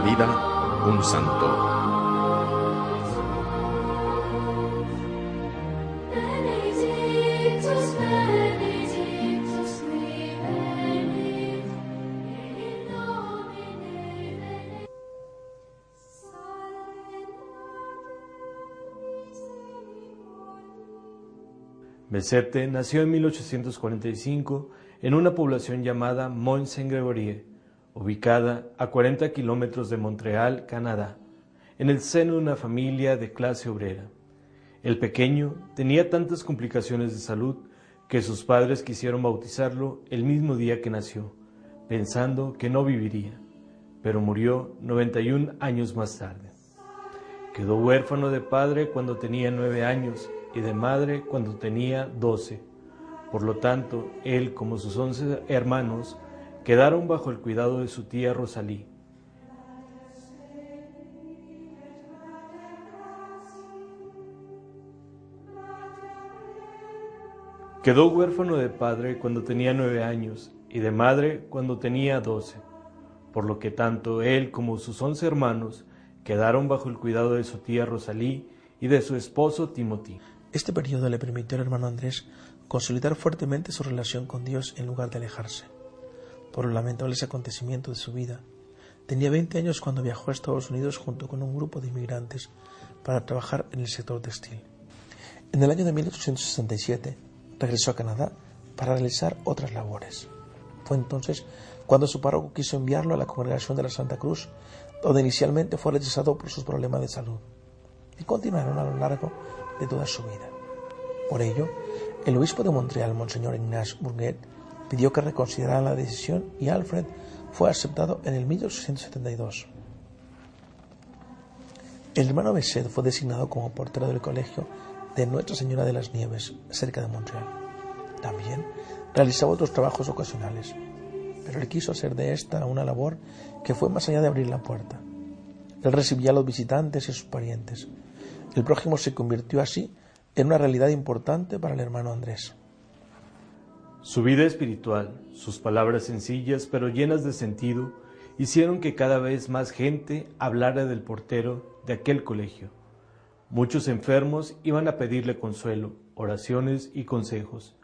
vida, un santo. Becete nació en 1845 en una población llamada Mont-Saint-Gregory, ubicada a 40 kilómetros de Montreal, Canadá, en el seno de una familia de clase obrera. El pequeño tenía tantas complicaciones de salud que sus padres quisieron bautizarlo el mismo día que nació, pensando que no viviría, pero murió 91 años más tarde. Quedó huérfano de padre cuando tenía nueve años y de madre cuando tenía doce. Por lo tanto, él, como sus once hermanos, quedaron bajo el cuidado de su tía Rosalí. Quedó huérfano de padre cuando tenía nueve años y de madre cuando tenía doce, por lo que tanto él como sus once hermanos quedaron bajo el cuidado de su tía Rosalí y de su esposo Timothy. Este periodo le permitió al hermano Andrés consolidar fuertemente su relación con Dios en lugar de alejarse. Por los lamentables acontecimientos de su vida, tenía 20 años cuando viajó a Estados Unidos junto con un grupo de inmigrantes para trabajar en el sector textil. En el año de 1867 regresó a Canadá para realizar otras labores. Fue entonces cuando su párroco quiso enviarlo a la congregación de la Santa Cruz, donde inicialmente fue rechazado por sus problemas de salud, y continuaron a lo largo de toda su vida. Por ello, el obispo de Montreal, Monseñor Ignace Bourget, pidió que reconsideraran la decisión y Alfred fue aceptado en el 1872. El hermano Besset fue designado como portero del colegio de Nuestra Señora de las Nieves, cerca de Montreal. También realizaba otros trabajos ocasionales, pero él quiso hacer de esta una labor que fue más allá de abrir la puerta. Él recibía a los visitantes y a sus parientes. El prójimo se convirtió así en una realidad importante para el hermano Andrés. Su vida espiritual, sus palabras sencillas pero llenas de sentido, hicieron que cada vez más gente hablara del portero de aquel colegio. Muchos enfermos iban a pedirle consuelo, oraciones y consejos.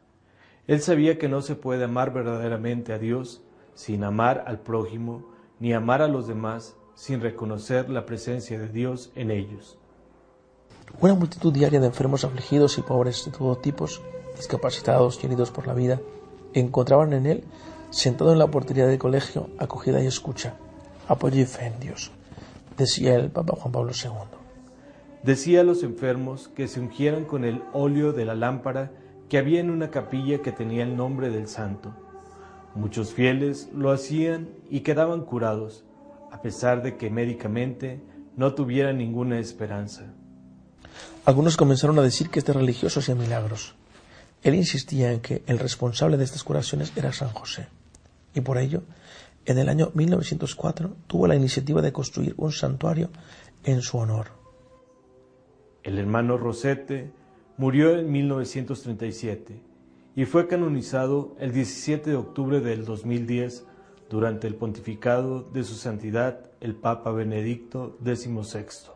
Él sabía que no se puede amar verdaderamente a Dios sin amar al prójimo, ni amar a los demás sin reconocer la presencia de Dios en ellos. Una multitud diaria de enfermos afligidos y pobres de todo tipos, discapacitados y heridos por la vida, encontraban en él, sentado en la portería del colegio, acogida y escucha, apoyo y fe en Dios, decía el Papa Juan Pablo II. Decía a los enfermos que se ungieran con el óleo de la lámpara que había en una capilla que tenía el nombre del santo. Muchos fieles lo hacían y quedaban curados, a pesar de que médicamente no tuvieran ninguna esperanza. Algunos comenzaron a decir que este religioso hacía milagros. Él insistía en que el responsable de estas curaciones era San José. Y por ello, en el año 1904 tuvo la iniciativa de construir un santuario en su honor. El hermano Rosete murió en 1937 y fue canonizado el 17 de octubre del 2010 durante el pontificado de su santidad el Papa Benedicto XVI.